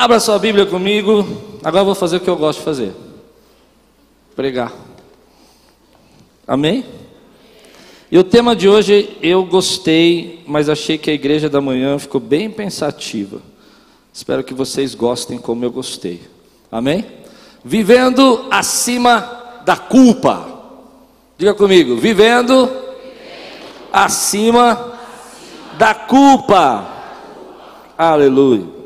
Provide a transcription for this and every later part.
Abra sua Bíblia comigo. Agora eu vou fazer o que eu gosto de fazer: pregar. Amém? E o tema de hoje eu gostei, mas achei que a igreja da manhã ficou bem pensativa. Espero que vocês gostem como eu gostei. Amém? Vivendo acima da culpa. Diga comigo, vivendo, acima, da culpa. Aleluia.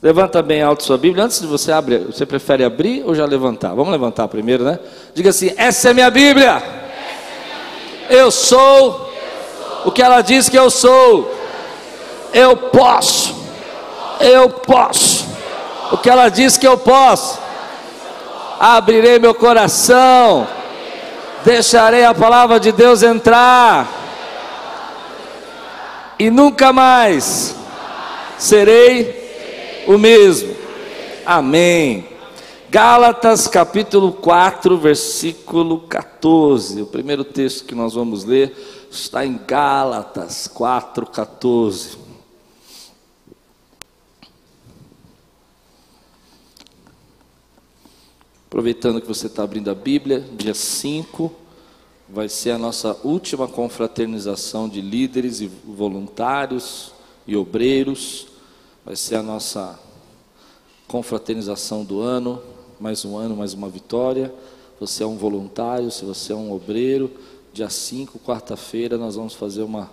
Levanta bem alto sua Bíblia. Antes de você abrir, você prefere abrir ou já levantar? Vamos levantar primeiro, né? Diga assim: essa é minha Bíblia. Eu sou o que ela diz que eu sou. Eu posso. Eu posso. O que ela diz que eu posso. Abrirei meu coração. Deixarei a palavra de Deus entrar. E nunca mais serei o mesmo. Amém. Gálatas capítulo 4, versículo 14. O primeiro texto que nós vamos ler está em Gálatas 4, 14. Aproveitando que você está abrindo a Bíblia, dia 5 vai ser a nossa última confraternização de líderes e voluntários e obreiros. Vai ser a nossa confraternização do ano, mais um ano, mais uma vitória. Você é um voluntário, se você é um obreiro, dia 5, quarta-feira, nós vamos fazer uma,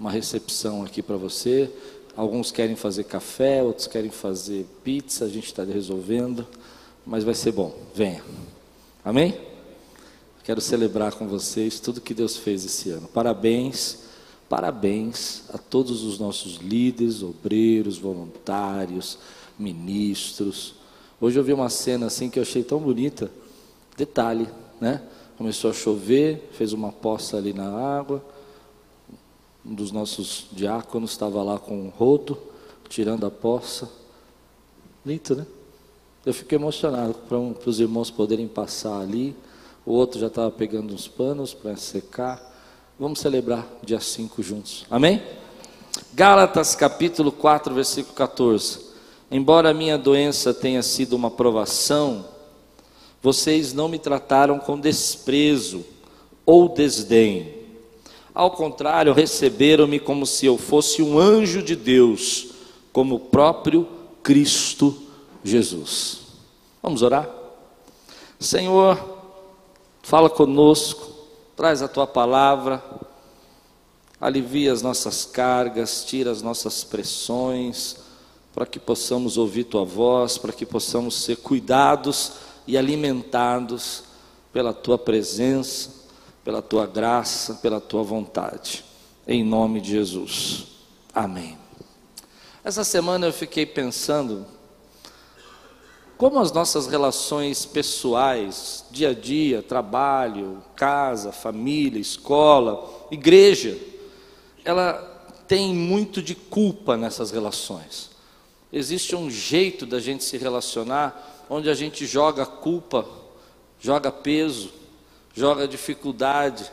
uma recepção aqui para você. Alguns querem fazer café, outros querem fazer pizza, a gente está resolvendo, mas vai ser bom. Venha. Amém? Quero celebrar com vocês tudo que Deus fez esse ano. Parabéns, parabéns a todos os nossos líderes, obreiros, voluntários, ministros, Hoje eu vi uma cena assim que eu achei tão bonita. Detalhe, né? Começou a chover, fez uma poça ali na água. Um dos nossos diáconos estava lá com um rodo, tirando a poça. Bonito, né? Eu fiquei emocionado para um, os irmãos poderem passar ali. O outro já estava pegando uns panos para secar. Vamos celebrar dia 5 juntos. Amém? Gálatas capítulo 4, versículo 14. Embora a minha doença tenha sido uma provação, vocês não me trataram com desprezo ou desdém. Ao contrário, receberam-me como se eu fosse um anjo de Deus, como o próprio Cristo Jesus. Vamos orar? Senhor, fala conosco, traz a tua palavra, alivia as nossas cargas, tira as nossas pressões para que possamos ouvir tua voz, para que possamos ser cuidados e alimentados pela tua presença, pela tua graça, pela tua vontade. Em nome de Jesus. Amém. Essa semana eu fiquei pensando como as nossas relações pessoais, dia a dia, trabalho, casa, família, escola, igreja, ela tem muito de culpa nessas relações. Existe um jeito da gente se relacionar onde a gente joga culpa, joga peso, joga dificuldade.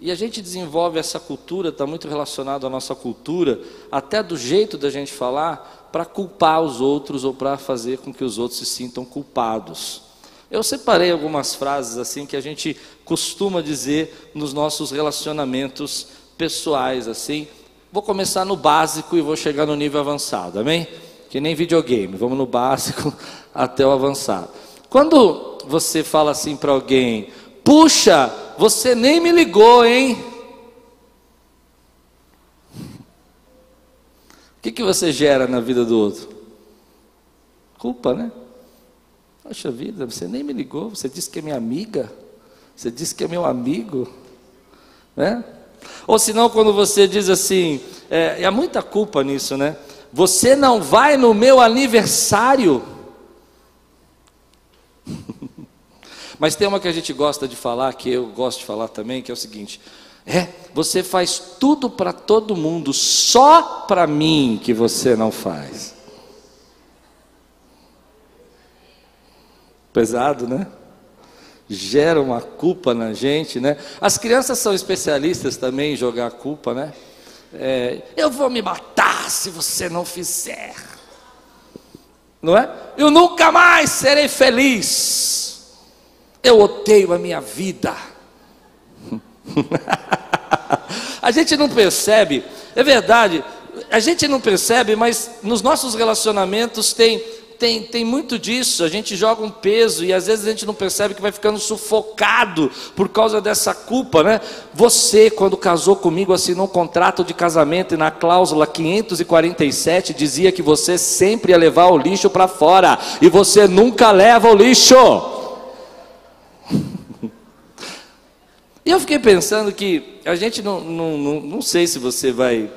E a gente desenvolve essa cultura, está muito relacionado à nossa cultura, até do jeito da gente falar, para culpar os outros ou para fazer com que os outros se sintam culpados. Eu separei algumas frases assim que a gente costuma dizer nos nossos relacionamentos pessoais, assim. Vou começar no básico e vou chegar no nível avançado, amém? que nem videogame, vamos no básico até o avançado. Quando você fala assim para alguém, puxa, você nem me ligou, hein? Que, que você gera na vida do outro? Culpa, né? Poxa vida, você nem me ligou, você disse que é minha amiga, você disse que é meu amigo, né? Ou senão quando você diz assim, é, há muita culpa nisso, né? Você não vai no meu aniversário. Mas tem uma que a gente gosta de falar, que eu gosto de falar também, que é o seguinte: é, você faz tudo para todo mundo, só para mim que você não faz. Pesado, né? Gera uma culpa na gente, né? As crianças são especialistas também em jogar culpa, né? É, eu vou me matar se você não fizer. não é? Eu nunca mais serei feliz. Eu odeio a minha vida. a gente não percebe, é verdade, a gente não percebe, mas nos nossos relacionamentos tem tem, tem muito disso, a gente joga um peso e às vezes a gente não percebe que vai ficando sufocado por causa dessa culpa, né? Você, quando casou comigo, assinou um contrato de casamento e na cláusula 547 dizia que você sempre ia levar o lixo para fora e você nunca leva o lixo. E eu fiquei pensando que a gente não, não, não, não sei se você vai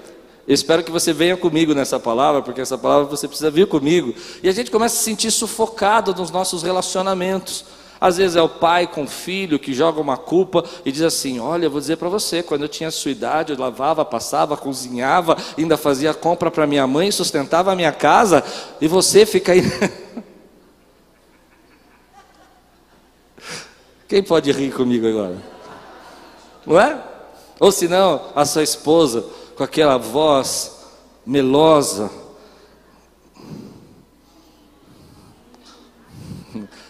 eu espero que você venha comigo nessa palavra, porque essa palavra você precisa vir comigo. E a gente começa a se sentir sufocado nos nossos relacionamentos. Às vezes é o pai com o filho que joga uma culpa e diz assim: Olha, vou dizer para você, quando eu tinha sua idade, eu lavava, passava, cozinhava, ainda fazia compra para minha mãe, sustentava a minha casa, e você fica aí. Quem pode rir comigo agora? Não é? Ou se não, a sua esposa com aquela voz melosa.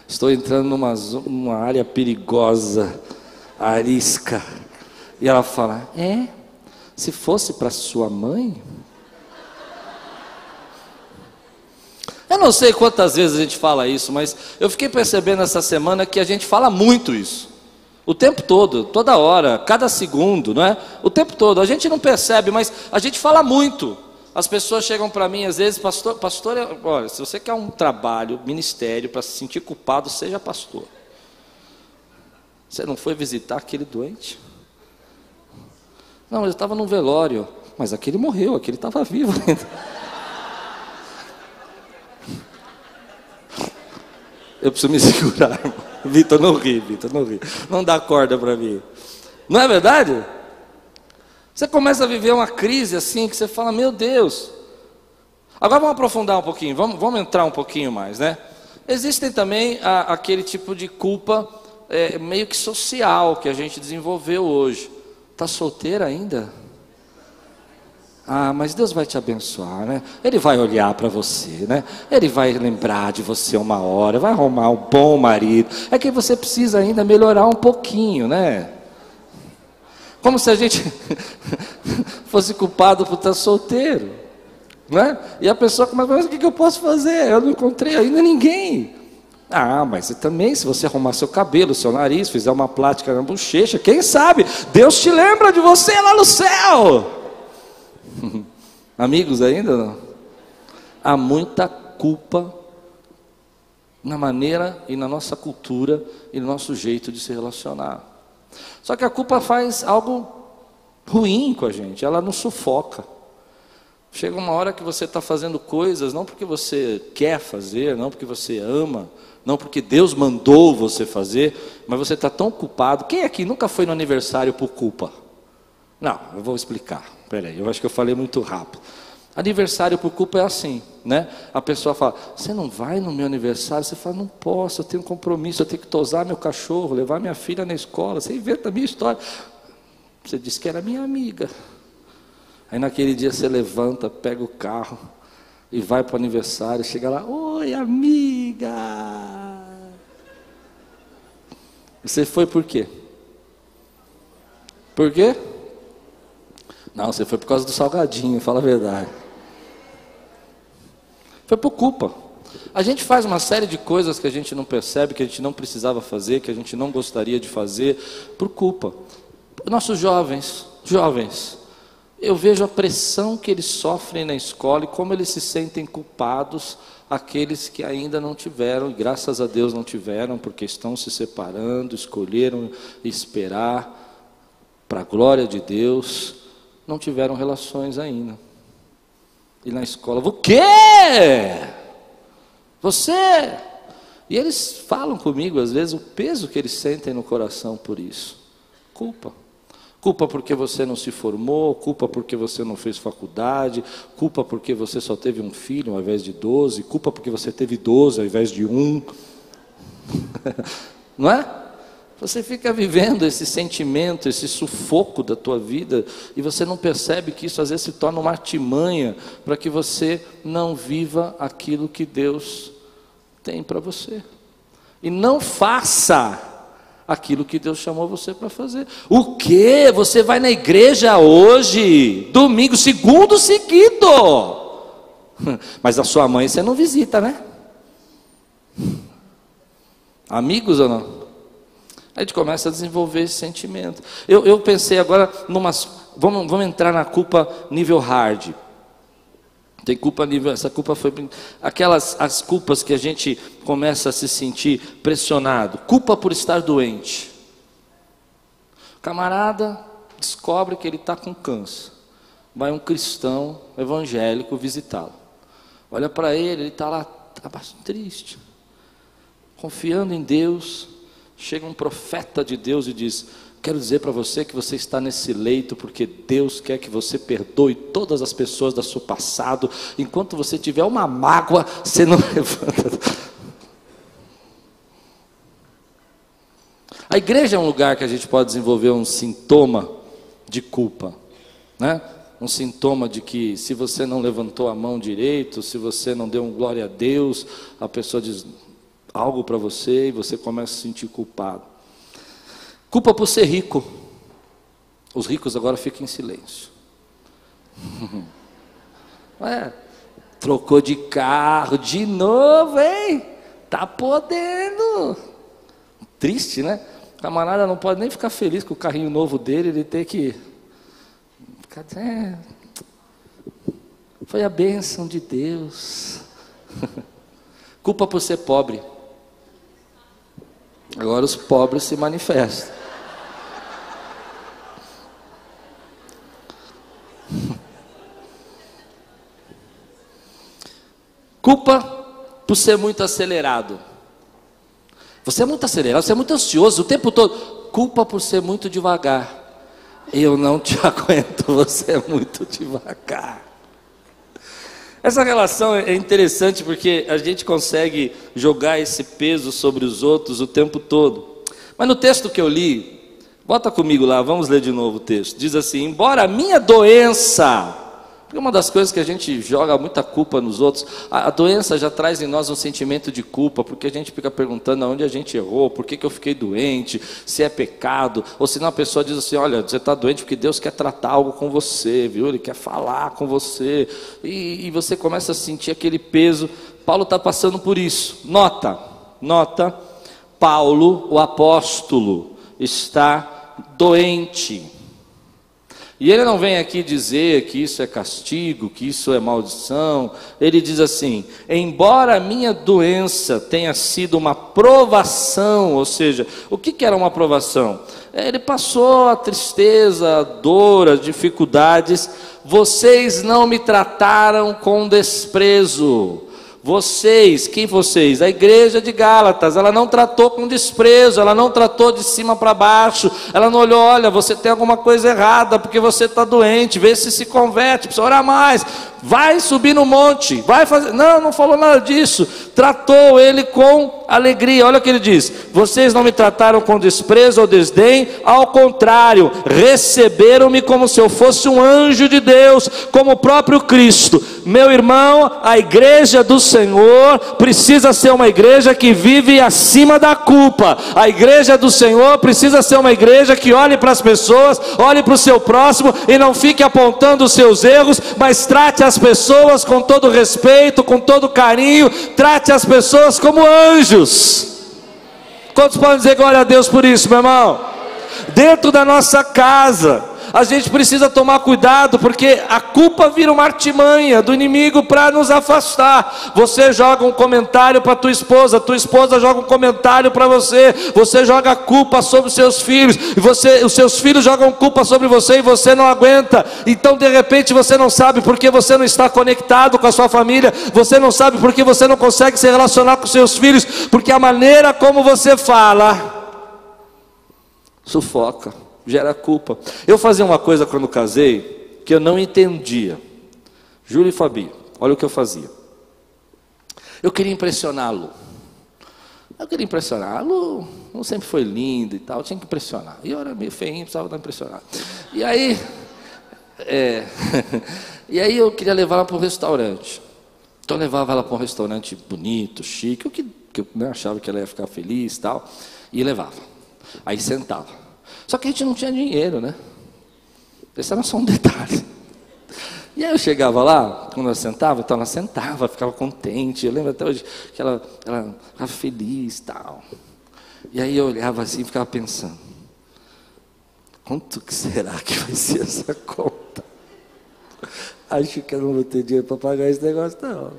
Estou entrando numa, numa área perigosa, arisca. E ela fala: É, se fosse para sua mãe. Eu não sei quantas vezes a gente fala isso, mas eu fiquei percebendo essa semana que a gente fala muito isso. O tempo todo, toda hora, cada segundo, não é? O tempo todo. A gente não percebe, mas a gente fala muito. As pessoas chegam para mim às vezes, pastor, pastor, olha, se você quer um trabalho, ministério para se sentir culpado, seja pastor. Você não foi visitar aquele doente? Não, eu estava num velório, mas aquele morreu, aquele estava vivo ainda. Eu preciso me segurar, irmão. Vitor, não ri, Vitor, não ri. Não dá corda para mim. Não é verdade? Você começa a viver uma crise assim que você fala, meu Deus. Agora vamos aprofundar um pouquinho, vamos, vamos entrar um pouquinho mais, né? Existem também a, aquele tipo de culpa é, meio que social que a gente desenvolveu hoje. Está solteira ainda? Ah, mas Deus vai te abençoar, né? Ele vai olhar para você, né? Ele vai lembrar de você uma hora, vai arrumar um bom marido. É que você precisa ainda melhorar um pouquinho, né? Como se a gente fosse culpado por estar solteiro, né? E a pessoa começa, mas o que eu posso fazer? Eu não encontrei ainda ninguém. Ah, mas também, se você arrumar seu cabelo, seu nariz, fizer uma plática na bochecha, quem sabe? Deus te lembra de você lá no céu. Amigos ainda não? Há muita culpa na maneira e na nossa cultura e no nosso jeito de se relacionar. Só que a culpa faz algo ruim com a gente, ela nos sufoca. Chega uma hora que você está fazendo coisas não porque você quer fazer, não porque você ama, não porque Deus mandou você fazer, mas você está tão culpado. Quem aqui nunca foi no aniversário por culpa? Não, eu vou explicar. Peraí, eu acho que eu falei muito rápido. Aniversário por culpa é assim, né? A pessoa fala: Você não vai no meu aniversário? Você fala: Não posso, eu tenho um compromisso, eu tenho que tosar meu cachorro, levar minha filha na escola. Você inventa a minha história. Você disse que era minha amiga. Aí naquele dia você levanta, pega o carro e vai para o aniversário. Chega lá: Oi, amiga. Você foi por quê? Por quê? Não, você foi por causa do salgadinho, fala a verdade. Foi por culpa. A gente faz uma série de coisas que a gente não percebe, que a gente não precisava fazer, que a gente não gostaria de fazer, por culpa. Nossos jovens, jovens, eu vejo a pressão que eles sofrem na escola e como eles se sentem culpados, aqueles que ainda não tiveram, e graças a Deus não tiveram, porque estão se separando, escolheram esperar, para a glória de Deus, não tiveram relações ainda. E na escola, o quê? Você? E eles falam comigo, às vezes, o peso que eles sentem no coração por isso. Culpa. Culpa porque você não se formou, culpa porque você não fez faculdade, culpa porque você só teve um filho ao invés de doze, culpa porque você teve doze ao invés de um. não é? Você fica vivendo esse sentimento, esse sufoco da tua vida, e você não percebe que isso às vezes se torna uma artimanha para que você não viva aquilo que Deus tem para você. E não faça aquilo que Deus chamou você para fazer. O que? Você vai na igreja hoje, domingo, segundo seguido. Mas a sua mãe você não visita, né? Amigos ou não? A gente começa a desenvolver esse sentimento. Eu, eu pensei agora numa. Vamos, vamos entrar na culpa nível hard. Tem culpa nível. Essa culpa foi. Aquelas as culpas que a gente começa a se sentir pressionado. Culpa por estar doente. Camarada descobre que ele está com câncer. Vai um cristão evangélico visitá-lo. Olha para ele, ele está lá, bastante triste. Confiando em Deus, Chega um profeta de Deus e diz: Quero dizer para você que você está nesse leito porque Deus quer que você perdoe todas as pessoas do seu passado. Enquanto você tiver uma mágoa, você não levanta. A igreja é um lugar que a gente pode desenvolver um sintoma de culpa, né? Um sintoma de que se você não levantou a mão direito, se você não deu um glória a Deus, a pessoa diz: algo para você e você começa a se sentir culpado. Culpa por ser rico. Os ricos agora ficam em silêncio. Ué, trocou de carro de novo, hein? Tá podendo. Triste, né? O camarada não pode nem ficar feliz com o carrinho novo dele, ele tem que. Foi a bênção de Deus. Culpa por ser pobre. Agora os pobres se manifestam. Culpa por ser muito acelerado. Você é muito acelerado, você é muito ansioso o tempo todo. Culpa por ser muito devagar. Eu não te aguento, você é muito devagar. Essa relação é interessante porque a gente consegue jogar esse peso sobre os outros o tempo todo. Mas no texto que eu li, bota comigo lá, vamos ler de novo o texto. Diz assim: Embora a minha doença porque uma das coisas que a gente joga muita culpa nos outros, a, a, doença já traz em nós um sentimento de culpa, porque a gente fica perguntando onde a gente errou, por que, que eu fiquei doente, se é pecado, ou se não a pessoa diz assim: olha, você está doente porque Deus quer tratar algo com você, viu? Ele quer falar com você, e, e você começa a sentir aquele peso. Paulo está passando por isso. Nota, nota, Paulo, o apóstolo, está doente. E ele não vem aqui dizer que isso é castigo, que isso é maldição. Ele diz assim: embora a minha doença tenha sido uma provação, ou seja, o que, que era uma provação? É, ele passou a tristeza, a dor, as dificuldades. Vocês não me trataram com desprezo. Vocês, quem vocês? A igreja de Gálatas, ela não tratou com desprezo, ela não tratou de cima para baixo, ela não olhou, olha, você tem alguma coisa errada, porque você está doente, vê se se converte, precisa orar mais, vai subir no monte, vai fazer. Não, não falou nada disso, tratou ele com alegria. Olha o que ele diz: vocês não me trataram com desprezo ou desdém, ao contrário, receberam-me como se eu fosse um anjo de Deus, como o próprio Cristo. Meu irmão, a igreja do Senhor precisa ser uma igreja que vive acima da culpa. A igreja do Senhor precisa ser uma igreja que olhe para as pessoas, olhe para o seu próximo e não fique apontando os seus erros, mas trate as pessoas com todo respeito, com todo carinho, trate as pessoas como anjos. Quantos podem dizer glória a Deus por isso, meu irmão? Dentro da nossa casa, a gente precisa tomar cuidado, porque a culpa vira uma artimanha do inimigo para nos afastar. Você joga um comentário para tua esposa, tua esposa joga um comentário para você, você joga culpa sobre os seus filhos, e você, os seus filhos jogam culpa sobre você e você não aguenta. Então, de repente, você não sabe porque você não está conectado com a sua família, você não sabe porque você não consegue se relacionar com seus filhos, porque a maneira como você fala sufoca gera culpa. Eu fazia uma coisa quando casei que eu não entendia. Júlio e Fabi, olha o que eu fazia. Eu queria impressioná-lo. Eu queria Lu, Lu sempre foi linda e tal, tinha que impressionar. E eu era meio feinho, precisava dar impressionar. E aí, é, e aí eu queria levar ela para um restaurante. Então eu levava ela para um restaurante bonito, chique, o que, que eu né, achava que ela ia ficar feliz e tal, e levava. Aí sentava. Só que a gente não tinha dinheiro, né? Esse era só um detalhe. E aí eu chegava lá, quando ela sentava, então ela sentava, ficava contente. Eu lembro até hoje que ela, ficava feliz e tal. E aí eu olhava assim e ficava pensando, quanto que será que vai ser essa conta? Acho que eu não vou ter dinheiro para pagar esse negócio, não.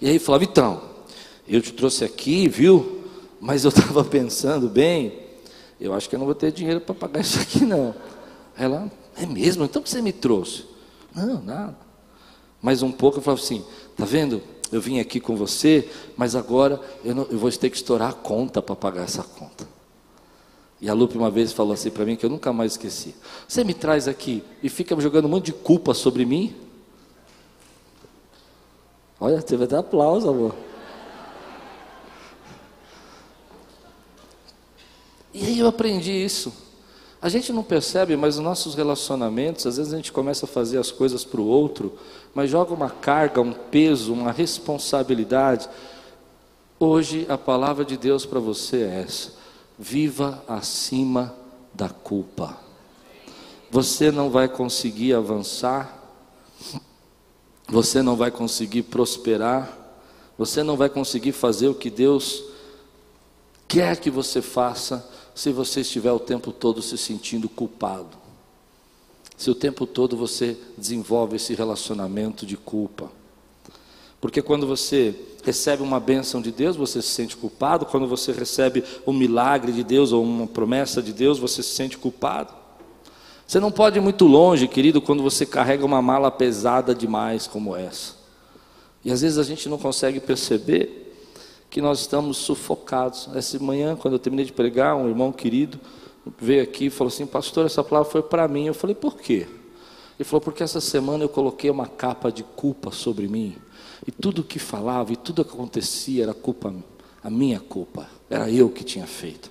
E aí falava, então, eu te trouxe aqui, viu? Mas eu estava pensando bem, eu acho que eu não vou ter dinheiro para pagar isso aqui, não. Ela, é mesmo? Então o que você me trouxe? Não, nada. Mais um pouco eu falava assim: tá vendo? Eu vim aqui com você, mas agora eu, não, eu vou ter que estourar a conta para pagar essa conta. E a Lupe uma vez falou assim para mim que eu nunca mais esqueci: Você me traz aqui e fica jogando um monte de culpa sobre mim? Olha, teve até aplauso, amor. E aí eu aprendi isso. A gente não percebe, mas nos nossos relacionamentos, às vezes a gente começa a fazer as coisas para o outro, mas joga uma carga, um peso, uma responsabilidade. Hoje a palavra de Deus para você é essa: viva acima da culpa. Você não vai conseguir avançar, você não vai conseguir prosperar, você não vai conseguir fazer o que Deus quer que você faça se você estiver o tempo todo se sentindo culpado. Se o tempo todo você desenvolve esse relacionamento de culpa. Porque quando você recebe uma bênção de Deus, você se sente culpado. Quando você recebe um milagre de Deus ou uma promessa de Deus, você se sente culpado. Você não pode ir muito longe, querido, quando você carrega uma mala pesada demais como essa. E às vezes a gente não consegue perceber que nós estamos sufocados. Essa manhã, quando eu terminei de pregar, um irmão querido veio aqui e falou assim: Pastor, essa palavra foi para mim. Eu falei: Por quê? Ele falou: Porque essa semana eu coloquei uma capa de culpa sobre mim. E tudo o que falava e tudo que acontecia era culpa, a minha culpa. Era eu que tinha feito.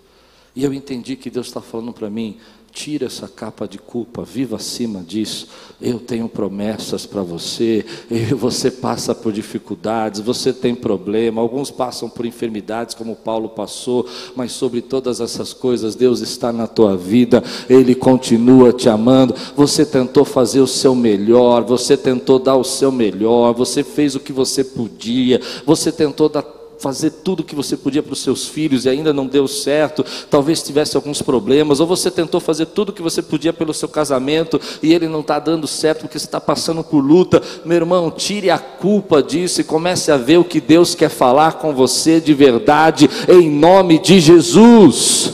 E eu entendi que Deus está falando para mim: Tira essa capa de culpa, viva acima disso. Eu tenho promessas para você. Você passa por dificuldades, você tem problema. Alguns passam por enfermidades, como Paulo passou, mas sobre todas essas coisas, Deus está na tua vida. Ele continua te amando. Você tentou fazer o seu melhor, você tentou dar o seu melhor, você fez o que você podia, você tentou dar fazer tudo o que você podia para os seus filhos e ainda não deu certo, talvez tivesse alguns problemas, ou você tentou fazer tudo o que você podia pelo seu casamento e ele não está dando certo porque você está passando por luta, meu irmão, tire a culpa disso e comece a ver o que Deus quer falar com você de verdade, em nome de Jesus.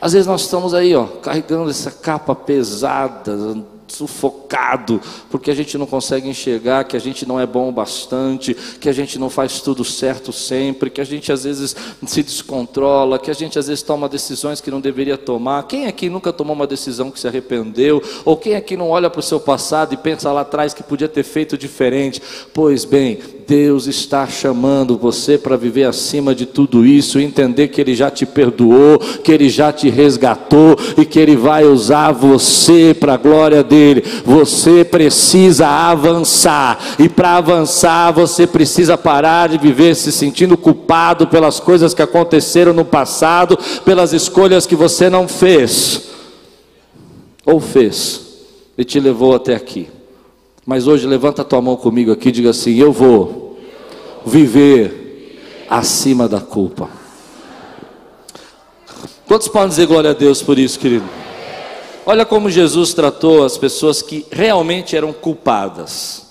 Às vezes nós estamos aí, ó, carregando essa capa pesada, sufocado, porque a gente não consegue enxergar que a gente não é bom o bastante, que a gente não faz tudo certo sempre, que a gente às vezes se descontrola, que a gente às vezes toma decisões que não deveria tomar. Quem aqui nunca tomou uma decisão que se arrependeu? Ou quem aqui não olha para o seu passado e pensa lá atrás que podia ter feito diferente? Pois bem, Deus está chamando você para viver acima de tudo isso, entender que Ele já te perdoou, que Ele já te resgatou e que Ele vai usar você para a glória dele. Você precisa avançar, e para avançar você precisa parar de viver se sentindo culpado pelas coisas que aconteceram no passado, pelas escolhas que você não fez ou fez e te levou até aqui. Mas hoje levanta a tua mão comigo aqui e diga assim: Eu vou viver acima da culpa. Quantos podem dizer glória a Deus por isso, querido? Olha como Jesus tratou as pessoas que realmente eram culpadas.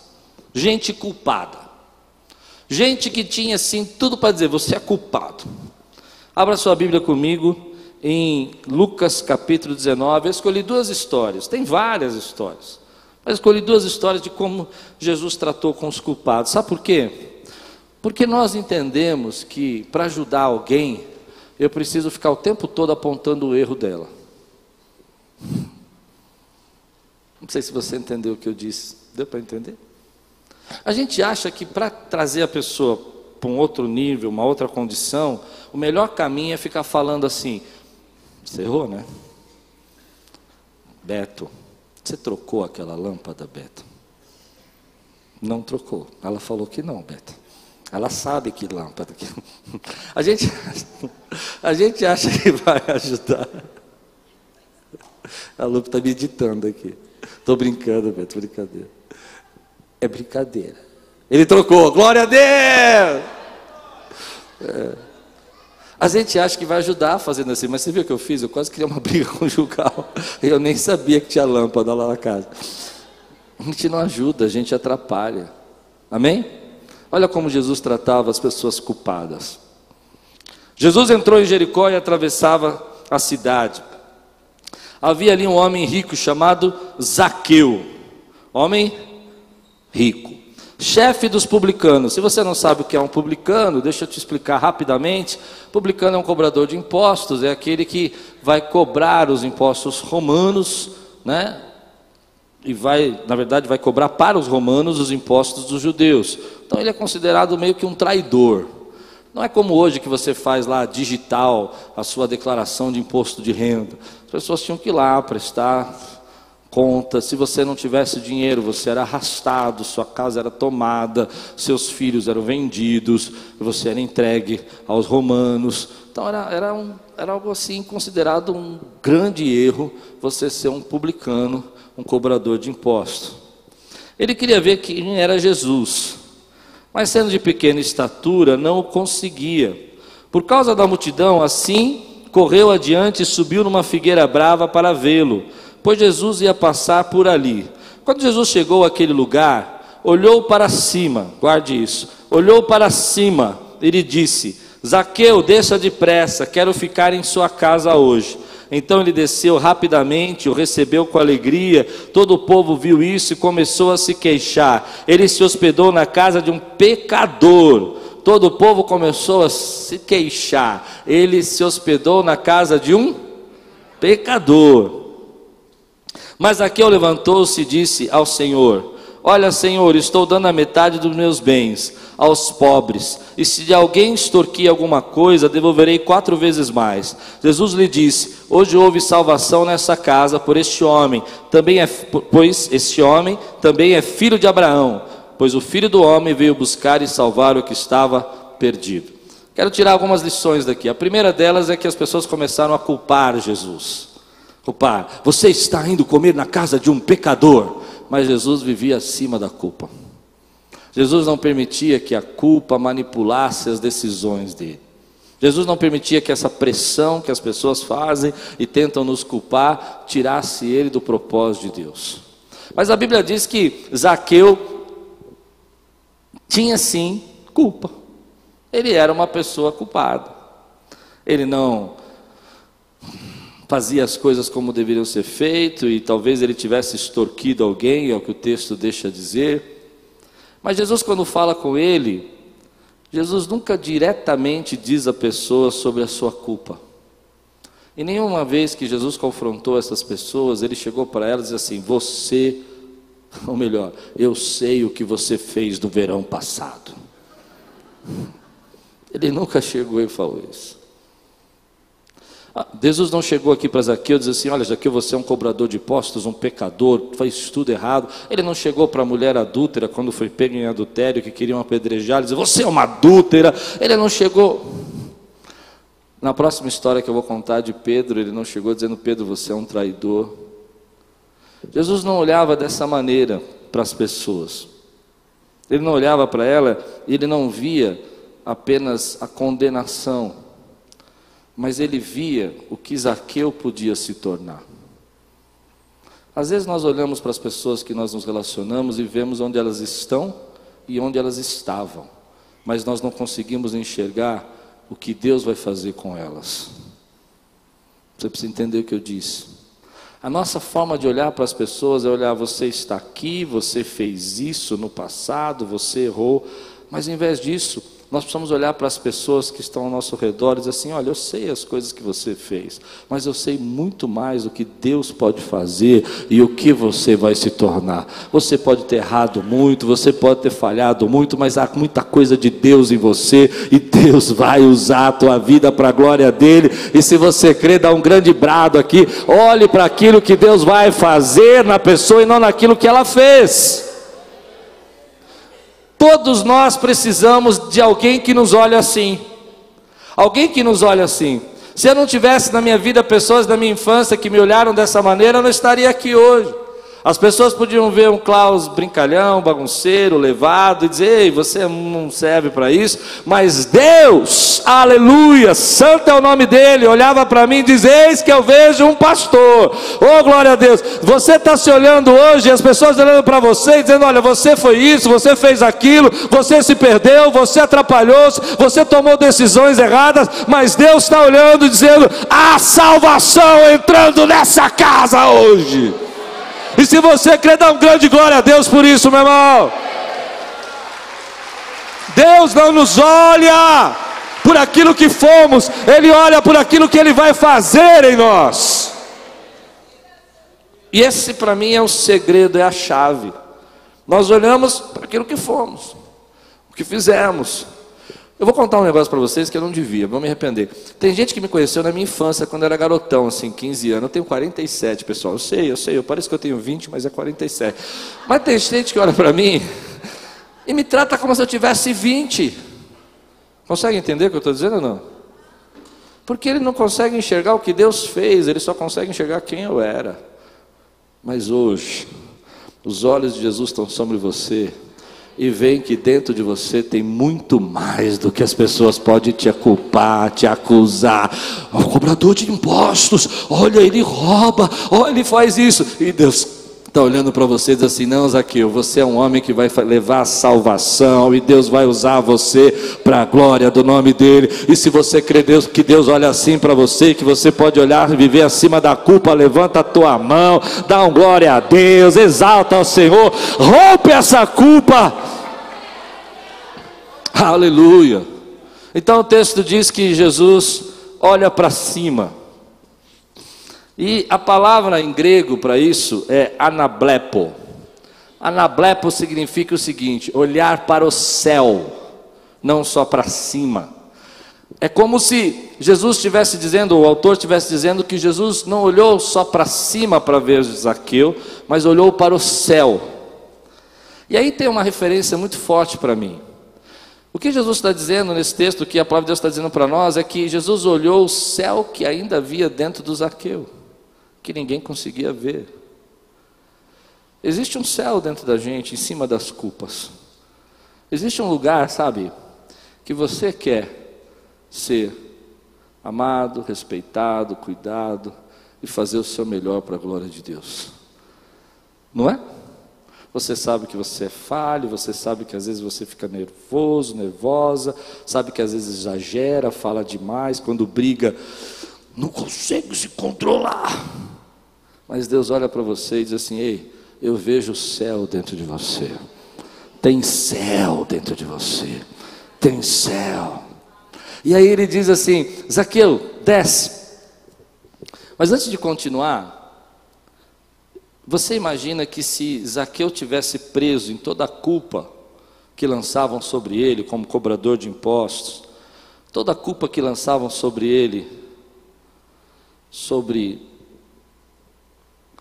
Gente culpada. Gente que tinha assim tudo para dizer: Você é culpado. Abra sua Bíblia comigo em Lucas capítulo 19. Eu escolhi duas histórias, tem várias histórias. Mas escolhi duas histórias de como Jesus tratou com os culpados. Sabe por quê? Porque nós entendemos que para ajudar alguém, eu preciso ficar o tempo todo apontando o erro dela. Não sei se você entendeu o que eu disse. Deu para entender? A gente acha que para trazer a pessoa para um outro nível, uma outra condição, o melhor caminho é ficar falando assim: você errou, né? Beto, você trocou aquela lâmpada, Beto? Não trocou. Ela falou que não, Beto. Ela sabe que lâmpada. Que... A, gente, a gente acha que vai ajudar. A Lupe está meditando aqui. Estou brincando, Beto, brincadeira. É brincadeira. Ele trocou, glória a Deus! É. A gente acha que vai ajudar fazendo assim, mas você viu o que eu fiz? Eu quase criei uma briga conjugal. Eu nem sabia que tinha lâmpada lá na casa. A gente não ajuda, a gente atrapalha. Amém? Olha como Jesus tratava as pessoas culpadas. Jesus entrou em Jericó e atravessava a cidade. Havia ali um homem rico chamado Zaqueu. Homem rico chefe dos publicanos. Se você não sabe o que é um publicano, deixa eu te explicar rapidamente. Publicano é um cobrador de impostos, é aquele que vai cobrar os impostos romanos, né? E vai, na verdade, vai cobrar para os romanos os impostos dos judeus. Então ele é considerado meio que um traidor. Não é como hoje que você faz lá digital a sua declaração de imposto de renda. As pessoas tinham que ir lá prestar conta. Se você não tivesse dinheiro, você era arrastado, sua casa era tomada, seus filhos eram vendidos, você era entregue aos romanos. Então era, era, um, era algo assim considerado um grande erro você ser um publicano, um cobrador de impostos. Ele queria ver quem era Jesus, mas sendo de pequena estatura, não o conseguia. Por causa da multidão, assim, correu adiante e subiu numa figueira brava para vê-lo pois Jesus ia passar por ali. Quando Jesus chegou àquele lugar, olhou para cima, guarde isso, olhou para cima, ele disse: Zaqueu, desça depressa, quero ficar em sua casa hoje. Então ele desceu rapidamente, o recebeu com alegria. Todo o povo viu isso e começou a se queixar. Ele se hospedou na casa de um pecador. Todo o povo começou a se queixar. Ele se hospedou na casa de um pecador. Mas Zaqueu levantou-se e disse ao Senhor: Olha, Senhor, estou dando a metade dos meus bens aos pobres, e se de alguém extorquir alguma coisa, devolverei quatro vezes mais. Jesus lhe disse: Hoje houve salvação nessa casa por este homem, também é, pois este homem também é filho de Abraão, pois o filho do homem veio buscar e salvar o que estava perdido. Quero tirar algumas lições daqui. A primeira delas é que as pessoas começaram a culpar Jesus. Culpar. Você está indo comer na casa de um pecador. Mas Jesus vivia acima da culpa. Jesus não permitia que a culpa manipulasse as decisões dele. Jesus não permitia que essa pressão que as pessoas fazem e tentam nos culpar tirasse ele do propósito de Deus. Mas a Bíblia diz que Zaqueu tinha sim culpa. Ele era uma pessoa culpada. Ele não fazia as coisas como deveriam ser feitas e talvez ele tivesse extorquido alguém, é o que o texto deixa dizer. Mas Jesus, quando fala com ele, Jesus nunca diretamente diz à pessoa sobre a sua culpa. E nenhuma vez que Jesus confrontou essas pessoas, ele chegou para elas e disse assim: Você, ou melhor, eu sei o que você fez no verão passado. Ele nunca chegou e falou isso. Jesus não chegou aqui para Zaqueu e disse assim: Olha, Zaqueu, você é um cobrador de impostos, um pecador, faz tudo errado. Ele não chegou para a mulher adúltera, quando foi pego em adultério, que queriam apedrejar, ele disse: Você é uma adúltera. Ele não chegou. Na próxima história que eu vou contar de Pedro, ele não chegou dizendo: Pedro, você é um traidor. Jesus não olhava dessa maneira para as pessoas. Ele não olhava para ela e ele não via apenas a condenação mas ele via o que Zaqueu podia se tornar. Às vezes nós olhamos para as pessoas que nós nos relacionamos e vemos onde elas estão e onde elas estavam, mas nós não conseguimos enxergar o que Deus vai fazer com elas. Você precisa entender o que eu disse. A nossa forma de olhar para as pessoas é olhar: você está aqui, você fez isso no passado, você errou, mas em vez disso, Nós precisamos olhar para as pessoas que estão ao nosso redor e dizer assim: olha, eu sei as coisas que você fez, mas eu sei muito mais o que Deus pode fazer e o que você vai se tornar. Você pode ter errado muito, você pode ter falhado muito, mas há muita coisa de Deus em você e Deus vai usar a tua vida para a glória dele. E se você crê, dá um grande brado aqui: olhe para aquilo que Deus vai fazer na pessoa e não naquilo que ela fez. Todos nós precisamos de alguém que nos olhe assim. Alguém que nos olhe assim. Se eu não tivesse na minha vida pessoas da minha infância que me olharam dessa maneira, eu não estaria aqui hoje. As pessoas podiam ver um Klaus brincalhão, bagunceiro, levado, e dizer: Ei, você não serve para isso. Mas Deus, aleluia, santo é o nome dele, olhava para mim e dizia: Eis que eu vejo um pastor. Oh, glória a Deus. Você está se olhando hoje, as pessoas olhando para você, dizendo: Olha, você foi isso, você fez aquilo, você se perdeu, você atrapalhou-se, você tomou decisões erradas. Mas Deus está olhando e dizendo: Há salvação entrando nessa casa hoje. E se você crê, dá um grande glória a Deus por isso, meu irmão. Deus não nos olha por aquilo que fomos, Ele olha por aquilo que Ele vai fazer em nós. E esse para mim é o segredo, é a chave. Nós olhamos para aquilo que fomos, o que fizemos, eu vou contar um negócio para vocês que eu não devia, vou me arrepender. Tem gente que me conheceu na minha infância, quando eu era garotão, assim, 15 anos. Eu tenho 47, pessoal. Eu sei, eu sei, eu pareço que eu tenho 20, mas é 47. Mas tem gente que olha para mim e me trata como se eu tivesse 20. Consegue entender o que eu estou dizendo ou não? Porque ele não consegue enxergar o que Deus fez, ele só consegue enxergar quem eu era. Mas hoje, os olhos de Jesus estão sobre você e veem que dentro de você tem muito mais do que as pessoas podem te culpar, te acusar. O cobrador de impostos, olha, ele rouba, olha, ele faz isso. E Deus está olhando para você e diz assim: Não, Zaqueu, você é um homem que vai levar a salvação e Deus vai usar você para a glória do nome dEle. E se você crê Deus, que Deus olha assim para você, que você pode olhar e viver acima da culpa, levanta a tua mão, dá um glória a Deus, exalta ao Senhor, rompe essa culpa. Aleluia. Então o texto diz que Jesus olha para cima. E a palavra em grego para isso é anablepo. Anablepo significa o seguinte: olhar para o céu, não só para cima. É como se Jesus estivesse dizendo, o autor estivesse dizendo que Jesus não olhou só para cima para ver Zaqueu, mas olhou para o céu. E aí tem uma referência muito forte para mim. O que Jesus está dizendo nesse texto, que a palavra de Deus está dizendo para nós, é que Jesus olhou o céu que ainda havia dentro do Zaqueu que ninguém conseguia ver. Existe um céu dentro da gente, em cima das culpas. Existe um lugar, sabe, que você quer ser amado, respeitado, cuidado e fazer o seu melhor para a glória de Deus. Não é? Você sabe que você é falho, você sabe que às vezes você fica nervoso, nervosa, sabe que às vezes exagera, fala demais, quando briga, não consegue se controlar. Mas Deus olha para você e diz assim: Ei, eu vejo o céu dentro de você. Tem céu dentro de você. Tem céu. E aí ele diz assim: Zaqueu, desce. Mas antes de continuar, você imagina que se Zaqueu tivesse preso em toda a culpa que lançavam sobre ele, como cobrador de impostos, toda a culpa que lançavam sobre ele, sobre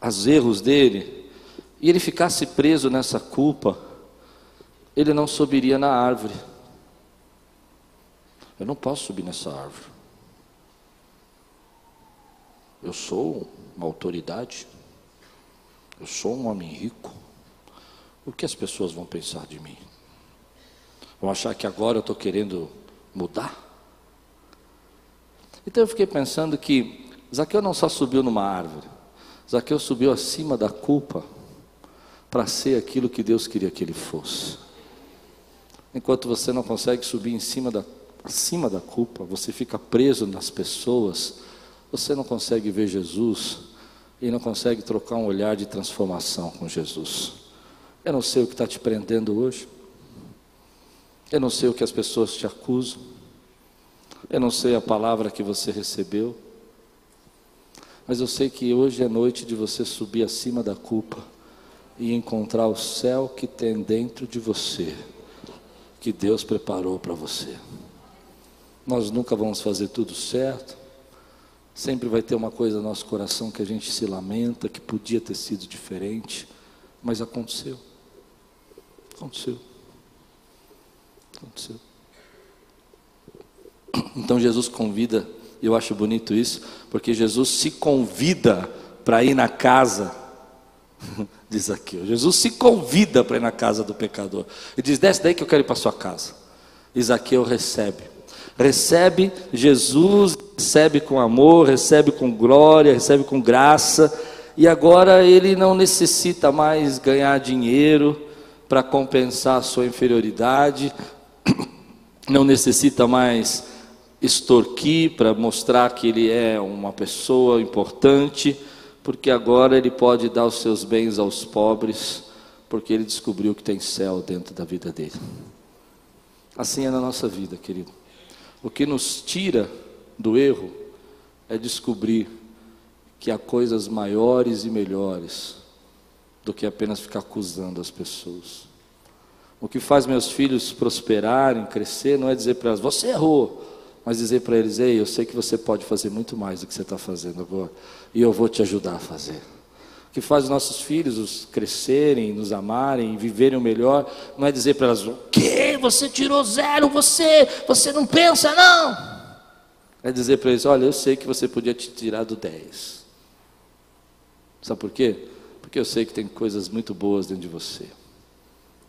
os erros dele, e ele ficasse preso nessa culpa, ele não subiria na árvore. Eu não posso subir nessa árvore. Eu sou uma autoridade. Eu sou um homem rico. O que as pessoas vão pensar de mim? Vão achar que agora eu estou querendo mudar? Então eu fiquei pensando que Zaqueu não só subiu numa árvore, Zaqueu subiu acima da culpa para ser aquilo que Deus queria que ele fosse. Enquanto você não consegue subir em cima da, acima da culpa, você fica preso nas pessoas, você não consegue ver Jesus e não consegue trocar um olhar de transformação com Jesus. Eu não sei o que está te prendendo hoje. Eu não sei o que as pessoas te acusam. Eu não sei a palavra que você recebeu. Mas eu sei que hoje é noite de você subir acima da culpa e encontrar o céu que tem dentro de você, que Deus preparou para você. Nós nunca vamos fazer tudo certo. Sempre vai ter uma coisa no nosso coração que a gente se lamenta, que podia ter sido diferente, mas aconteceu. Aconteceu. Aconteceu. Então Jesus convida, eu acho bonito isso, porque Jesus se convida para ir na casa de Zaqueu. Jesus se convida para ir na casa do pecador. E diz: Desce daí que eu quero ir para sua casa. Zaqueu recebe. Recebe Jesus, recebe com amor, recebe com glória, recebe com graça. E agora ele não necessita mais ganhar dinheiro para compensar a sua inferioridade, não necessita mais extorquir para mostrar que ele é uma pessoa importante, porque agora ele pode dar os seus bens aos pobres, porque ele descobriu que tem céu dentro da vida dele. Assim é na nossa vida, querido. O que nos tira do erro é descobrir que há coisas maiores e melhores do que apenas ficar acusando as pessoas. O que faz meus filhos prosperarem, crescer, não é dizer para elas, você errou, mas dizer para eles, ei, eu sei que você pode fazer muito mais do que você está fazendo agora, e eu vou te ajudar a fazer. O que faz os nossos filhos os crescerem, nos amarem, viverem o melhor, não é dizer para elas, o que? Você tirou zero, você, você não pensa, não. É dizer para eles, olha, eu sei que você podia te tirar do 10. Sabe por quê? Porque eu sei que tem coisas muito boas dentro de você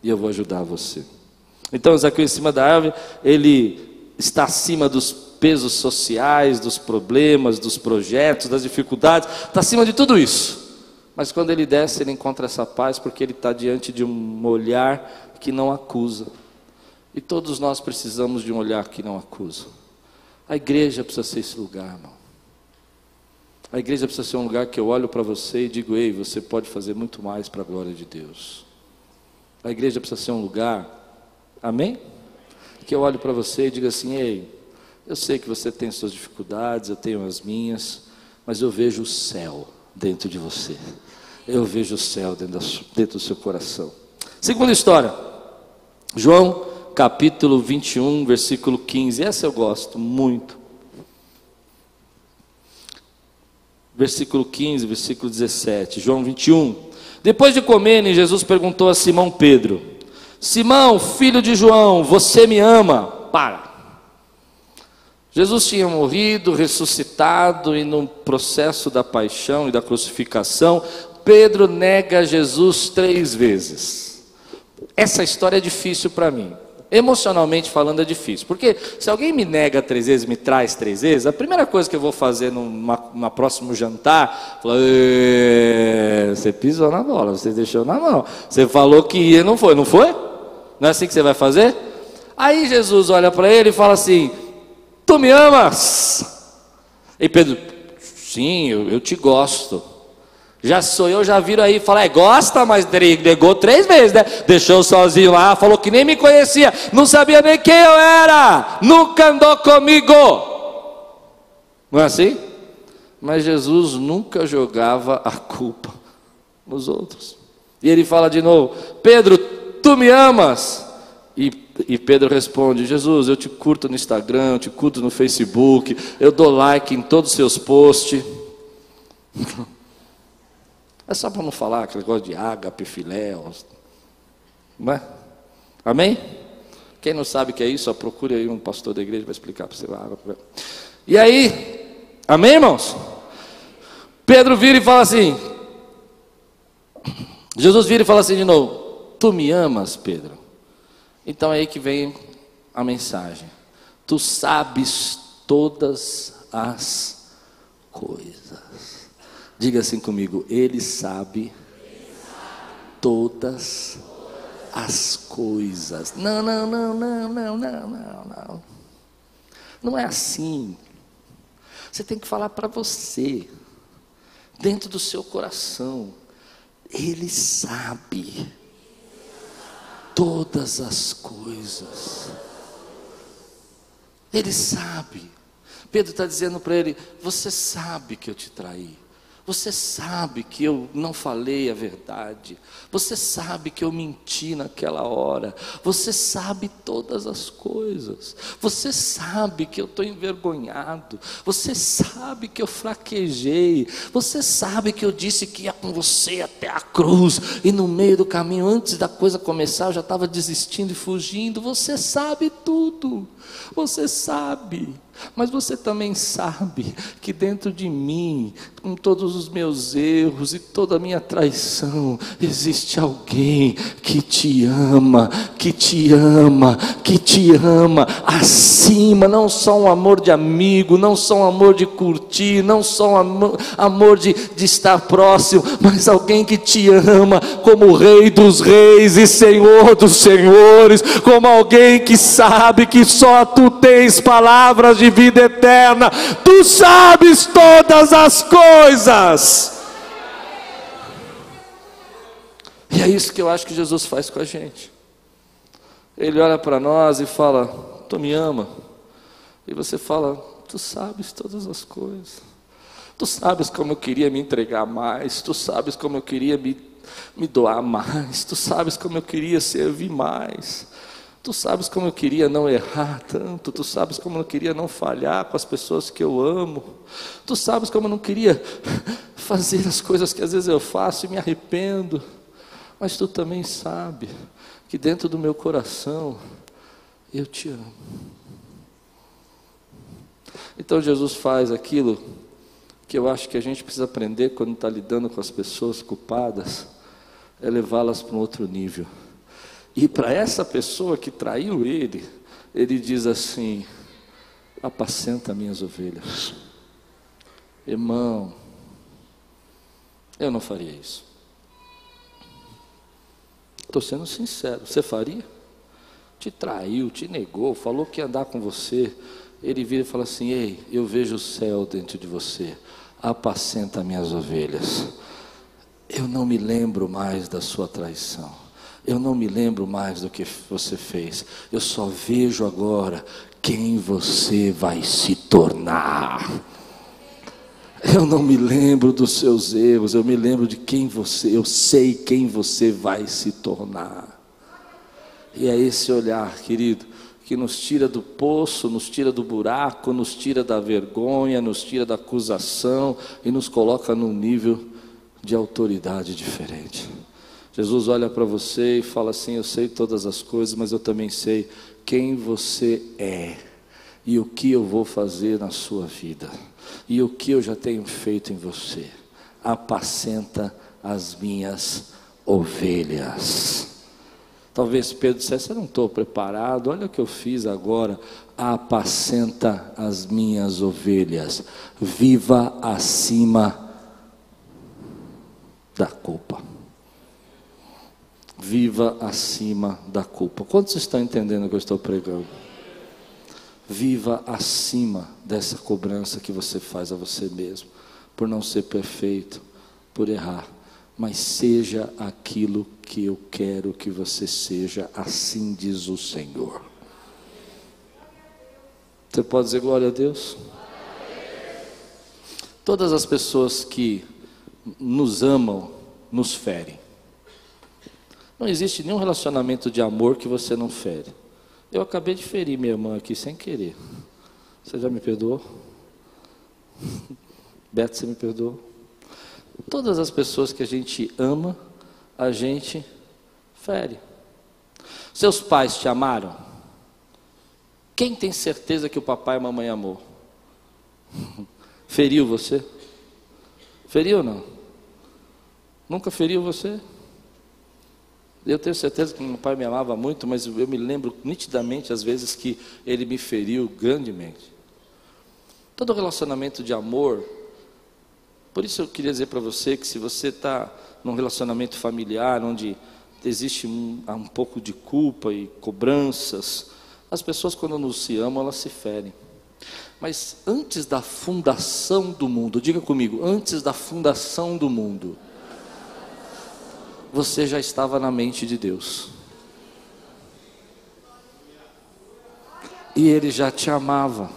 e eu vou ajudar você. Então, Zaqueu em cima da árvore, ele está acima dos pesos sociais, dos problemas, dos projetos, das dificuldades, está acima de tudo isso. Mas quando ele desce, ele encontra essa paz porque ele está diante de um olhar que não acusa. E todos nós precisamos de um olhar que não acusa. A igreja precisa ser esse lugar, irmão. A igreja precisa ser um lugar que eu olho para você e digo: ei, você pode fazer muito mais para a glória de Deus. A igreja precisa ser um lugar, amém? Que eu olho para você e diga assim: ei, eu sei que você tem suas dificuldades, eu tenho as minhas, mas eu vejo o céu dentro de você. Eu vejo o céu dentro, dentro do seu coração. Segunda história, João capítulo 21, versículo 15. Essa eu gosto muito. Versículo 15, versículo 17. João 21. Depois de comerem, Jesus perguntou a Simão Pedro: Simão, filho de João, você me ama? Para. Jesus tinha morrido, ressuscitado e no processo da paixão e da crucificação, Pedro nega Jesus três vezes. Essa história é difícil para mim. Emocionalmente falando é difícil, porque se alguém me nega três vezes, me traz três vezes, a primeira coisa que eu vou fazer numa, próximo jantar, falar, você pisou na bola, você deixou na mão, você falou que ia, não foi, não foi? Não é assim que você vai fazer? Aí Jesus olha para ele e fala assim: Tu me amas? E Pedro, sim, eu, eu te gosto. Já sou eu, já viram aí, fala, é, gosta, mas negou três vezes, né? Deixou sozinho lá, falou que nem me conhecia, não sabia nem quem eu era, nunca andou comigo. Não é assim? Mas Jesus nunca jogava a culpa nos outros. E ele fala de novo: Pedro, tu me amas? E, e, Pedro responde: Jesus, eu te curto no Instagram, eu te curto no Facebook, eu dou like em todos os seus posts. É só para não falar aquele negócio de ágape, filé, não é? Amém? Quem não sabe o que é isso, procure aí um pastor da igreja para explicar para você. E aí, amém, irmãos? Pedro vira e fala assim: Jesus vira e fala assim de novo: Tu me amas, Pedro? Então é aí que vem a mensagem. Tu sabes todas as coisas. Diga assim comigo: Ele sabe todas as coisas. Não, não, não, não, não, não, não, não. Não é assim. Você tem que falar para você, dentro do seu coração. Ele sabe todas as coisas. Ele sabe. Pedro está dizendo para ele: Você sabe que eu te traí. Você sabe que eu não falei a verdade. Você sabe que eu menti naquela hora. Você sabe todas as coisas. Você sabe que eu estou envergonhado. Você sabe que eu fraquejei. Você sabe que eu disse que ia com você até a cruz. E no meio do caminho, antes da coisa começar, eu já estava desistindo e fugindo. Você sabe tudo. Você sabe. Mas você também sabe que dentro de mim, com todos os meus erros e toda a minha traição, existe alguém que te ama, que te ama, que te ama acima, não só um amor de amigo, não só um amor de curtir, não só um amor, amor de, de estar próximo, mas alguém que te ama como Rei dos Reis e Senhor dos Senhores, como alguém que sabe que só tu tens palavras de vida eterna. Tu sabes todas as coisas. E é isso que eu acho que Jesus faz com a gente. Ele olha para nós e fala: Tu me ama. E você fala: Tu sabes todas as coisas. Tu sabes como eu queria me entregar mais. Tu sabes como eu queria me, me doar mais. Tu sabes como eu queria servir mais. Tu sabes como eu queria não errar tanto, tu sabes como eu queria não falhar com as pessoas que eu amo, tu sabes como eu não queria fazer as coisas que às vezes eu faço e me arrependo, mas tu também sabe que dentro do meu coração eu te amo. Então Jesus faz aquilo que eu acho que a gente precisa aprender quando está lidando com as pessoas culpadas, é levá-las para um outro nível. E para essa pessoa que traiu ele, ele diz assim: apacenta minhas ovelhas. Irmão, eu não faria isso. Estou sendo sincero, você faria? Te traiu, te negou, falou que ia andar com você. Ele vira e fala assim: Ei, eu vejo o céu dentro de você, apacenta minhas ovelhas. Eu não me lembro mais da sua traição. Eu não me lembro mais do que você fez. Eu só vejo agora quem você vai se tornar. Eu não me lembro dos seus erros, eu me lembro de quem você, eu sei quem você vai se tornar. E é esse olhar, querido, que nos tira do poço, nos tira do buraco, nos tira da vergonha, nos tira da acusação e nos coloca num nível de autoridade diferente. Jesus olha para você e fala assim: Eu sei todas as coisas, mas eu também sei quem você é e o que eu vou fazer na sua vida e o que eu já tenho feito em você. Apacenta as minhas ovelhas. Talvez Pedro dissesse: Eu não estou preparado, olha o que eu fiz agora. Apacenta as minhas ovelhas, viva acima da culpa viva acima da culpa. Quantos estão entendendo o que eu estou pregando? Viva acima dessa cobrança que você faz a você mesmo, por não ser perfeito, por errar, mas seja aquilo que eu quero que você seja, assim diz o Senhor. Você pode dizer glória a Deus? Todas as pessoas que nos amam nos ferem. Não existe nenhum relacionamento de amor que você não fere. Eu acabei de ferir minha irmã aqui sem querer. Você já me perdoou? Beto, você me perdoou? Todas as pessoas que a gente ama, a gente fere. Seus pais te amaram? Quem tem certeza que o papai e a mamãe amou? Feriu você? Feriu ou não? Nunca feriu você? Eu tenho certeza que meu pai me amava muito, mas eu me lembro nitidamente às vezes que ele me feriu grandemente. Todo relacionamento de amor, por isso eu queria dizer para você que se você está num relacionamento familiar onde existe um, um pouco de culpa e cobranças, as pessoas quando não se amam elas se ferem. Mas antes da fundação do mundo, diga comigo, antes da fundação do mundo, você já estava na mente de Deus. E Ele já te amava.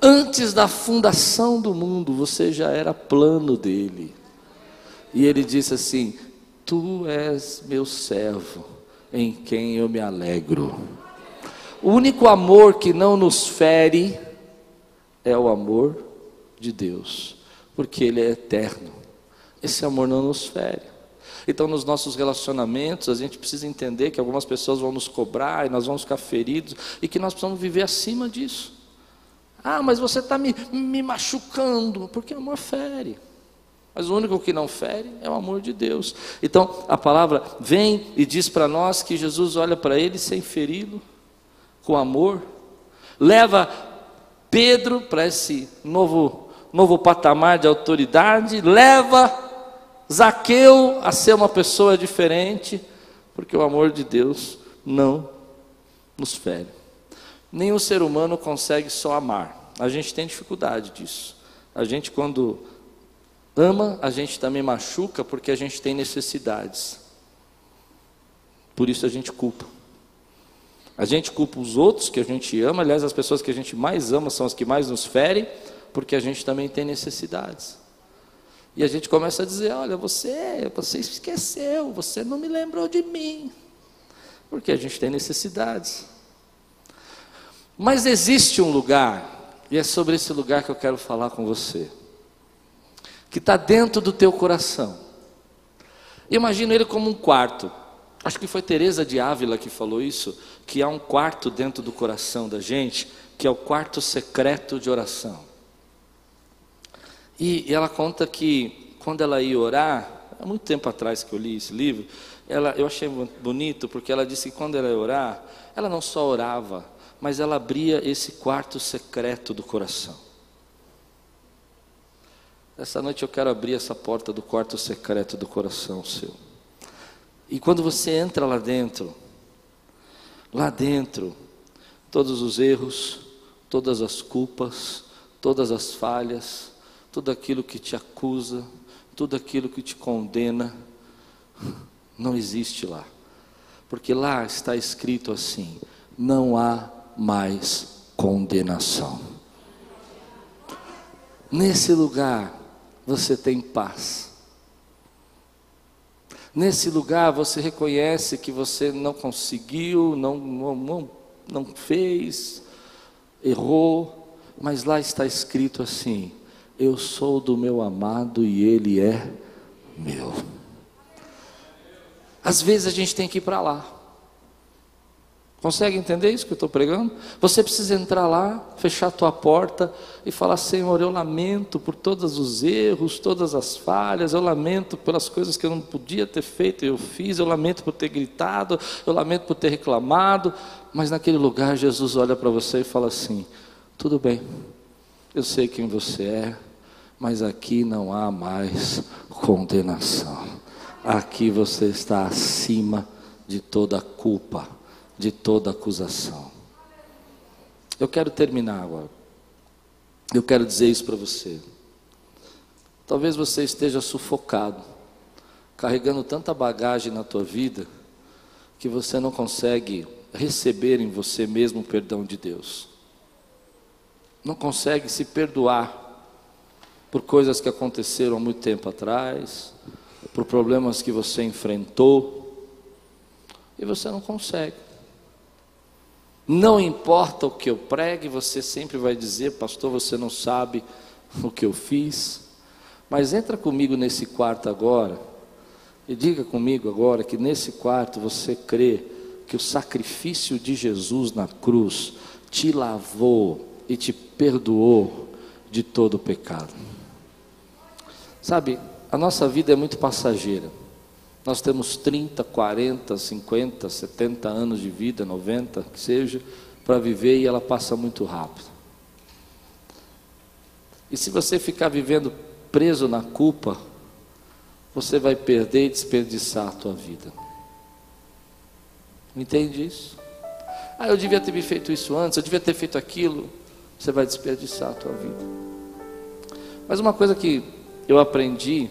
Antes da fundação do mundo, você já era plano dele. E ele disse assim: Tu és meu servo, em quem eu me alegro. O único amor que não nos fere é o amor de Deus, porque Ele é eterno. Esse amor não nos fere. Então, nos nossos relacionamentos, a gente precisa entender que algumas pessoas vão nos cobrar e nós vamos ficar feridos e que nós precisamos viver acima disso. Ah, mas você está me, me machucando, porque amor fere. Mas o único que não fere é o amor de Deus. Então, a palavra vem e diz para nós que Jesus olha para ele sem feri-lo, com amor, leva Pedro para esse novo, novo patamar de autoridade, leva Zaqueu a ser uma pessoa diferente, porque o amor de Deus não nos fere. Nenhum ser humano consegue só amar. A gente tem dificuldade disso. A gente, quando ama, a gente também machuca porque a gente tem necessidades. Por isso a gente culpa. A gente culpa os outros que a gente ama, aliás, as pessoas que a gente mais ama são as que mais nos ferem, porque a gente também tem necessidades. E a gente começa a dizer: olha, você, você esqueceu, você não me lembrou de mim. Porque a gente tem necessidades. Mas existe um lugar, e é sobre esse lugar que eu quero falar com você, que está dentro do teu coração. Imagina ele como um quarto. Acho que foi Teresa de Ávila que falou isso, que há um quarto dentro do coração da gente, que é o quarto secreto de oração. E, ela conta que quando ela ia orar, há muito tempo atrás que eu li esse livro, ela, eu achei bonito porque ela disse que quando ela ia orar, ela não só orava, mas ela abria esse quarto secreto do coração. Essa noite eu quero abrir essa porta do quarto secreto do coração seu. E quando você entra lá dentro, lá dentro, todos os erros, todas as culpas, todas as falhas, tudo aquilo que te acusa, tudo aquilo que te condena, não existe lá. Porque lá está escrito assim: não há mais condenação. Nesse lugar você tem paz. Nesse lugar você reconhece que você não conseguiu, não, não, não, fez, errou, mas lá está escrito assim: eu sou do meu amado e ele é meu. Às vezes a gente tem que ir para lá. Consegue entender isso que eu estou pregando? Você precisa entrar lá, fechar a tua porta e falar: Senhor, eu lamento por todos os erros, todas as falhas, eu lamento pelas coisas que eu não podia ter feito e eu fiz, eu lamento por ter gritado, eu lamento por ter reclamado. Mas naquele lugar, Jesus olha para você e fala assim: Tudo bem, eu sei quem você é, mas aqui não há mais condenação. Aqui você está acima de toda culpa, de toda acusação. Eu quero terminar agora. Eu quero dizer isso para você. Talvez você esteja sufocado, carregando tanta bagagem na tua vida, que você não consegue receber em você mesmo o perdão de Deus não consegue se perdoar por coisas que aconteceram há muito tempo atrás, por problemas que você enfrentou, e você não consegue. Não importa o que eu pregue, você sempre vai dizer, pastor, você não sabe o que eu fiz. Mas entra comigo nesse quarto agora e diga comigo agora que nesse quarto você crê que o sacrifício de Jesus na cruz te lavou e te perdoou de todo o pecado. Sabe, a nossa vida é muito passageira. Nós temos 30, 40, 50, 70 anos de vida, 90, que seja, para viver e ela passa muito rápido. E se você ficar vivendo preso na culpa, você vai perder e desperdiçar a tua vida. Entende isso? Ah, eu devia ter me feito isso antes, eu devia ter feito aquilo você vai desperdiçar a tua vida. Mas uma coisa que eu aprendi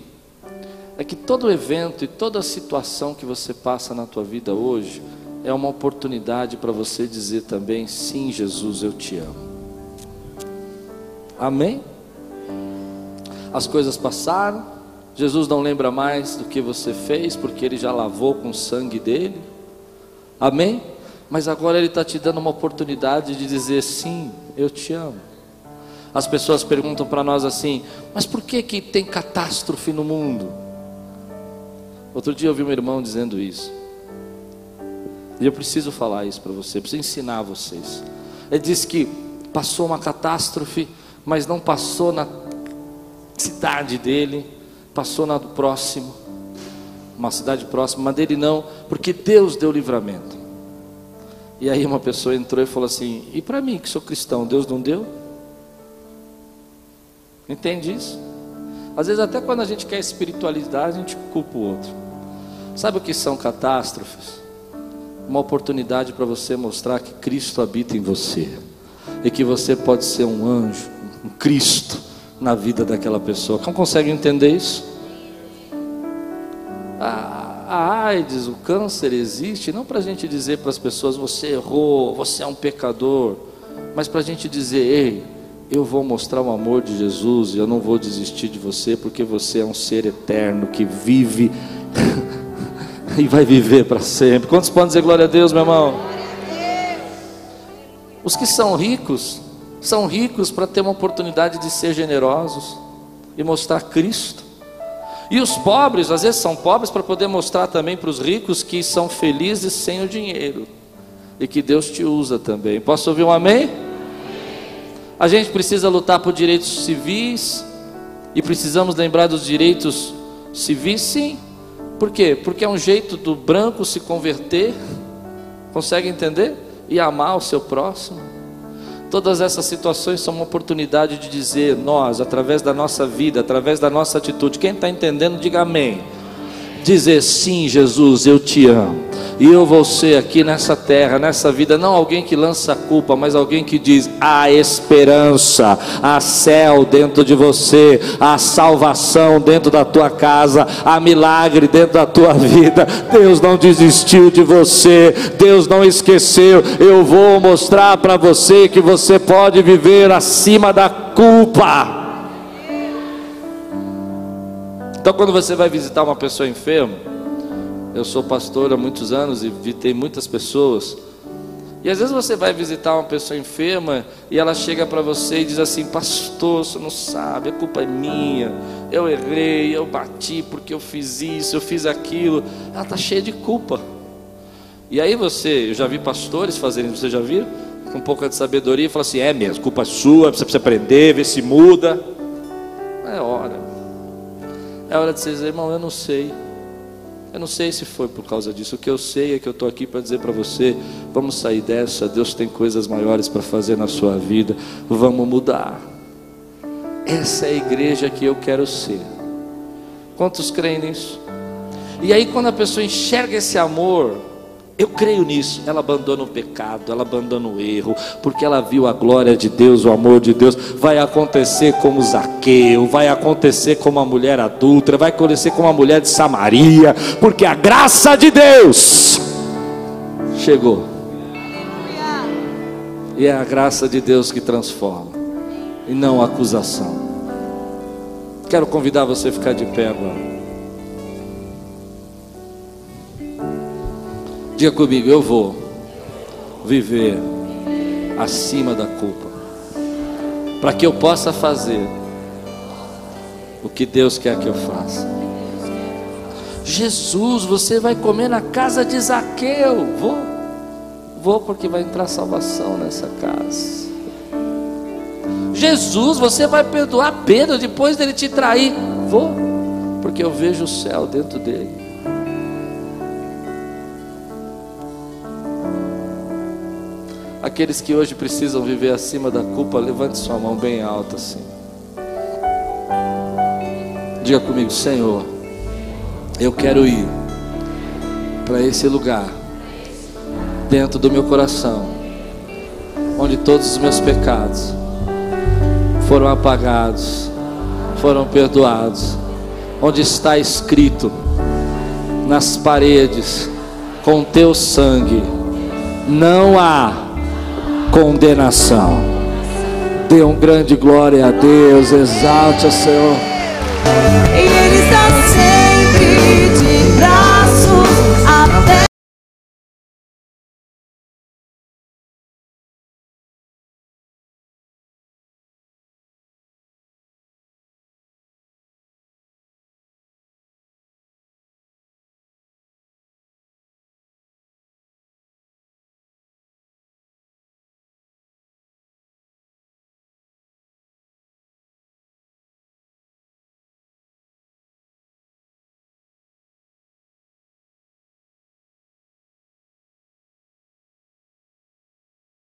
é que todo evento e toda situação que você passa na tua vida hoje é uma oportunidade para você dizer também: sim, Jesus, eu te amo. Amém? As coisas passaram, Jesus não lembra mais do que você fez, porque ele já lavou com o sangue dele. Amém? Mas agora ele está te dando uma oportunidade de dizer: sim, eu te amo. As pessoas perguntam para nós assim: mas por que, que tem catástrofe no mundo? Outro dia eu vi um irmão dizendo isso. E eu preciso falar isso para você, preciso ensinar vocês. Ele disse que passou uma catástrofe, mas não passou na cidade dele, passou na do próximo, uma cidade próxima, mas dele não, porque Deus deu livramento. E aí uma pessoa entrou e falou assim: E para mim que sou cristão, Deus não deu? Entende isso? Às vezes, até quando a gente quer espiritualidade, a gente culpa o outro. Sabe o que são catástrofes? Uma oportunidade para você mostrar que Cristo habita em você e que você pode ser um anjo, um Cristo na vida daquela pessoa. Não consegue entender isso? AIDS, o câncer existe não para a gente dizer para as pessoas você errou, você é um pecador, mas para a gente dizer, ei, eu vou mostrar o amor de Jesus e eu não vou desistir de você, porque você é um ser eterno que vive e vai viver para sempre. Quantos podem dizer glória a Deus, meu irmão? Os que são ricos, são ricos para ter uma oportunidade de ser generosos e mostrar Cristo. E os pobres, às vezes são pobres para poder mostrar também para os ricos que são felizes sem o dinheiro e que Deus te usa também. Posso ouvir um amém? A gente precisa lutar por direitos civis e precisamos lembrar dos direitos civis, sim. Por quê? Porque é um jeito do branco se converter, consegue entender? E amar o seu próximo. Todas essas situações são uma oportunidade de dizer, nós, através da nossa vida, através da nossa atitude, quem está entendendo, diga amém. Dizer sim, Jesus, eu te amo. E eu vou ser aqui nessa terra, nessa vida, não alguém que lança culpa, mas alguém que diz: há esperança, há céu dentro de você, há salvação dentro da tua casa, há milagre dentro da tua vida. Deus não desistiu de você, Deus não esqueceu. Eu vou mostrar para você que você pode viver acima da culpa. Então, quando você vai visitar uma pessoa enferma, eu sou pastor há muitos anos e visitei muitas pessoas. E às vezes você vai visitar uma pessoa enferma e ela chega para você e diz assim: Pastor, você não sabe, a culpa é minha. Eu errei, eu bati porque eu fiz isso, eu fiz aquilo. Ela está cheia de culpa. E aí você, eu já vi pastores fazerem, você já viu? Com um pouco de sabedoria, fala assim: É mesmo, culpa sua, você precisa aprender, ver se muda. É hora. De você dizer, irmão, eu não sei. Eu não sei se foi por causa disso. O que eu sei é que eu estou aqui para dizer para você: vamos sair dessa. Deus tem coisas maiores para fazer na sua vida. Vamos mudar. Essa é a igreja que eu quero ser. Quantos creem nisso? E aí, quando a pessoa enxerga esse amor, eu creio nisso. Ela abandona o pecado, ela abandona o erro, porque ela viu a glória de Deus, o amor de Deus. Vai acontecer como Zaqueu, vai acontecer como a mulher adulta, vai acontecer como a mulher de Samaria, porque a graça de Deus chegou. E é a graça de Deus que transforma, e não a acusação. Quero convidar você a ficar de pé agora. Diga comigo, eu vou viver acima da culpa, para que eu possa fazer o que Deus quer que eu faça. Jesus, você vai comer na casa de Zaqueu. Vou, vou porque vai entrar salvação nessa casa. Jesus, você vai perdoar Pedro depois dele te trair. Vou, porque eu vejo o céu dentro dele. Aqueles que hoje precisam viver acima da culpa, levante sua mão bem alta assim. Diga comigo, Senhor, eu quero ir para esse lugar, dentro do meu coração, onde todos os meus pecados foram apagados, foram perdoados, onde está escrito nas paredes, com teu sangue não há condenação. Dê um grande glória a Deus, exalte o Senhor.